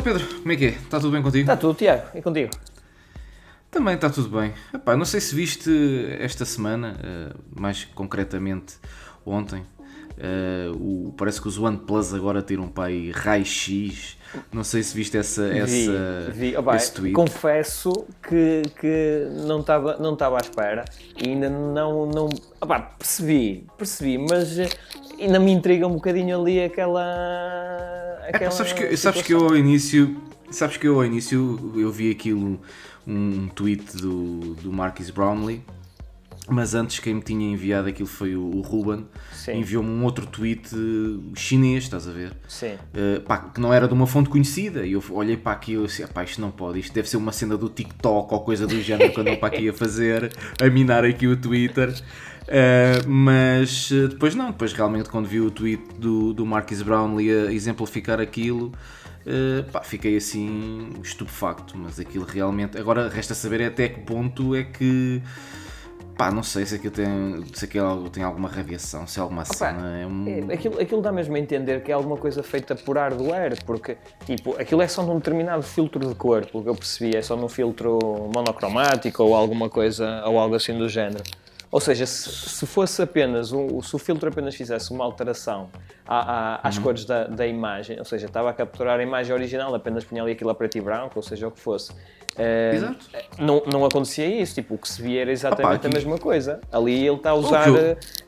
Então Pedro, como é que é? Está tudo bem contigo? Está tudo, Tiago, e contigo? Também está tudo bem. Epá, não sei se viste esta semana, uh, mais concretamente ontem, uh, o, parece que os OnePlus agora tiram para aí raio-x. Não sei se viste essa, vi, essa, vi. Esse tweet. Confesso que, que não estava não à espera e ainda não, não percebi, percebi, mas ainda me intriga um bocadinho ali aquela. É, sabes, que, sabes que eu ao início. Sabes que eu ao início eu vi aquilo, um tweet do, do Marcus Brownlee, mas antes quem me tinha enviado aquilo foi o, o Ruben, enviou-me um outro tweet chinês, estás a ver? Sim. Uh, pá, que não era de uma fonte conhecida, e eu olhei para aquilo e disse, pá, isto não pode, isto deve ser uma cena do TikTok ou coisa do género que andam para aqui a fazer, a minar aqui o Twitter. Uh, mas depois não, depois realmente quando vi o tweet do, do Marcus Brownlee a exemplificar aquilo, uh, pá, fiquei assim estupefacto, mas aquilo realmente. Agora resta saber até que ponto é que. Pá, não sei se aquilo tem, se aquilo tem alguma radiação, se é alguma Opa, cena. É um... é, aquilo, aquilo dá mesmo a entender que é alguma coisa feita por hardware, porque tipo, aquilo é só num determinado filtro de cor, pelo que eu percebi, é só num filtro monocromático ou alguma coisa, ou algo assim do género. Ou seja, se, se fosse apenas, um, se o filtro apenas fizesse uma alteração à, à, às uhum. cores da, da, imagem, ou seja, estava a capturar a imagem original, apenas punha ali aquilo a preto e branco, ou seja, o que fosse. Uh, não, não acontecia isso, tipo, o que se via era exatamente Opa, a mesma coisa. Ali ele está a usar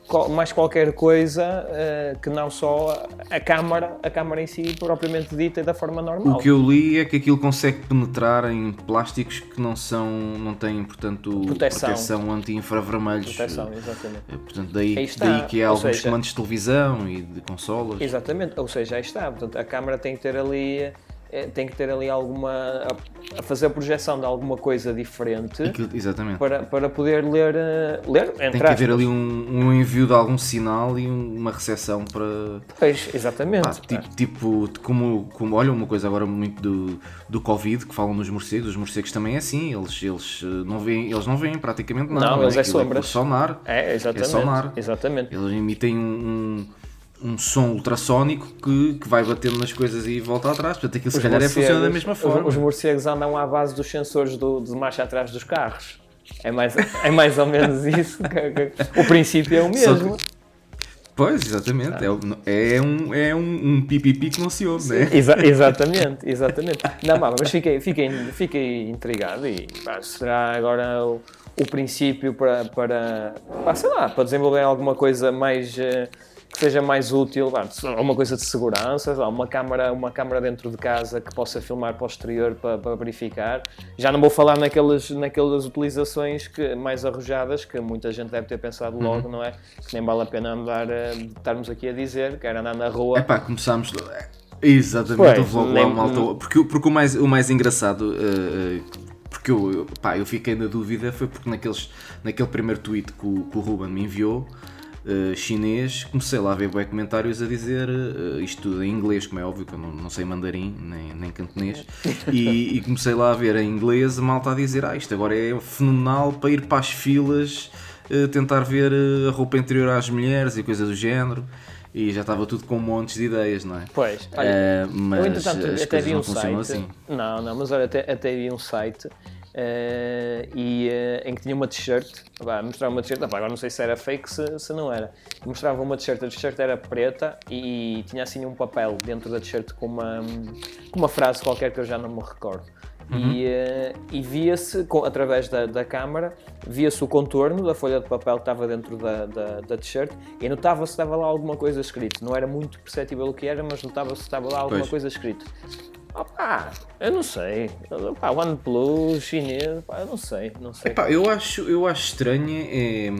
oh, mais qualquer coisa uh, que não só a câmara, a câmara em si propriamente dita da forma normal. O que eu li é que aquilo consegue penetrar em plásticos que não são, não têm, portanto, proteção, proteção anti-infravermelhos. Proteção, exatamente. Portanto, daí, daí que há alguns seja, comandos de televisão e de consolas. Exatamente, ou seja, aí está. Portanto, a câmara tem que ter ali é, tem que ter ali alguma. A, a, fazer a projeção de alguma coisa diferente. Aquilo, exatamente. Para, para poder ler. Uh, ler tem que haver ali um, um, envio de algum sinal e uma recepção para. Pois, exatamente. Pá, tipo, tipo, como, como. Olha, uma coisa agora muito do, do Covid que falam nos morcegos. Os morcegos também é assim. Eles, eles, eh, não, veem, eles não veem praticamente nada. Não, eles é, é sombras. É sonar. É, exatamente. É sonar. Exatamente. Eles emitem um um som ultrassónico que, que vai batendo nas coisas e volta atrás. Portanto, aquilo se calhar é funciona da mesma forma. Os, os morcegos andam à base dos sensores do, de marcha atrás dos carros. É mais, é mais ou menos isso. o princípio é o mesmo. Que, pois, exatamente. Ah. É, é, um, é um, um pipipi que não se ouve, né? Exa exatamente, exatamente. Não, mas fiquei, fiquei, fiquei intrigado e pá, será agora o, o princípio para, para, pá, sei lá, para desenvolver alguma coisa mais. Uh, que seja mais útil, uma coisa de segurança, uma câmara, uma câmara dentro de casa que possa filmar para o exterior para, para verificar. Já não vou falar naquelas, naquelas utilizações que, mais arrojadas que muita gente deve ter pensado logo, uhum. não é? Que nem vale a pena andar, eh, estarmos aqui a dizer, que era andar na rua. É pá, começámos. Exatamente, pois, logo lá malta. Porque, porque o, mais, o mais engraçado. Uh, porque eu, pá, eu fiquei na dúvida foi porque naqueles, naquele primeiro tweet que o, que o Ruben me enviou, uh, chinês, comecei lá a ver bem comentários a dizer uh, isto tudo em inglês, como é óbvio, que eu não, não sei mandarim nem, nem cantonês, e, e, comecei lá a ver em inglês a malta a dizer: Ah, isto agora é fenomenal para ir para as filas uh, tentar ver a roupa interior às mulheres e coisas do género. E já estava tudo com montes de ideias, não é? Pois, olha, mas eu até vi um site. Assim. Não, não, mas olha, até, até vi um site Uh, e, uh, em que tinha uma t-shirt, mostrava uma t-shirt, agora não sei se era fake, se, se não era, mostrava uma t-shirt, a t-shirt era preta e, e, tinha assim um papel dentro da t-shirt com uma, com uma frase qualquer que eu já não me recordo. Uhum. E, uh, e via-se, através da, da câmara, via-se o contorno da folha de papel que estava dentro da, da, da t-shirt e notava-se que estava lá alguma coisa escrito. Não era muito perceptível o que era, mas notava-se que estava lá alguma pois. coisa escrito. Opa, eu não sei. Opa, OnePlus, chinês, opa, eu não sei. Não sei. Epá, eu, acho, eu acho estranho. É,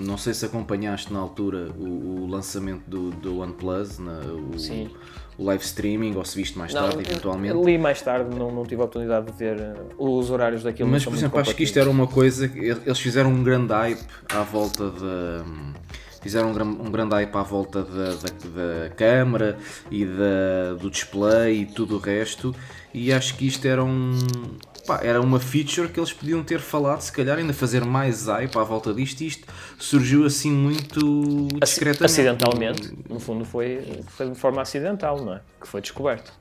não sei se acompanhaste na altura o, o lançamento do, do OnePlus, na, o, Sim. o live streaming, ou se viste mais tarde, não, eventualmente. Li mais tarde, não, não tive a oportunidade de ver uh, os horários daquilo. Mas, por exemplo, acho que isto era uma coisa. Eles fizeram um grande hype à volta da fizeram um, um grande hype à volta da, da, da câmara e da, do display e tudo o resto, e acho que isto era um. Pá, era uma feature que eles podiam ter falado, se calhar ainda fazer mais hype à volta disto, e isto surgiu assim muito discretamente. Acidentalmente, no fundo foi, foi de forma acidental, não é? Que foi descoberto.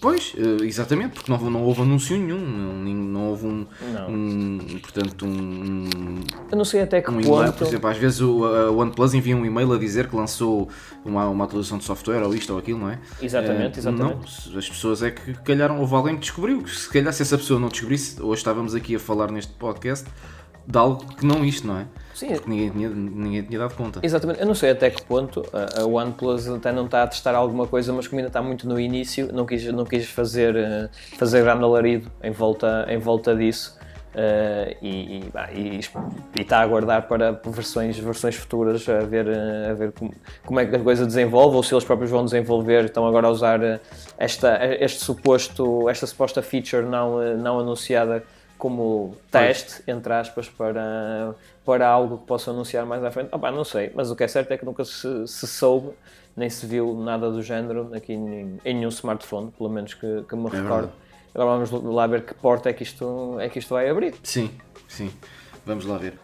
Pois, eh, exatamente, porque não, não houve anúncio nenhum, não, não houve um, um, portanto, um... Eu não sei até que um ponto... Por exemplo, às vezes o a OnePlus envia um e-mail a dizer que lançou uma, uma atualização de software ou isto ou aquilo, não é? Exatamente, uh, exatamente. Não, as pessoas é que calharam, houve alguém que descobriu, se calhar se essa pessoa não descobrisse, hoje estávamos aqui a falar neste podcast de algo que não isto, não é? Sim. Porque ninguém tinha, ninguém tinha dado conta. Exatamente. Eu não sei até que ponto a OnePlus até não está a testar alguma coisa, mas como ainda está muito no início, não quis, não quis fazer, eh, fazer grande alarido em volta, em volta disso. Uh, e, e, e, está a aguardar para versões, versões futuras a ver, a ver como, como, é que a coisa desenvolve ou se eles próprios vão desenvolver. Estão agora a usar esta, este suposto, esta suposta feature não, não anunciada como teste, entre aspas, para, para algo que possa anunciar mais à frente. Opa, não sei, mas o que é certo é que nunca se, se soube, nem se viu nada do género aqui em, em nenhum smartphone, pelo menos que, que me é recordo. Agora vamos lá ver que porta é que isto, é que isto vai abrir. Sim, sim. Vamos lá ver.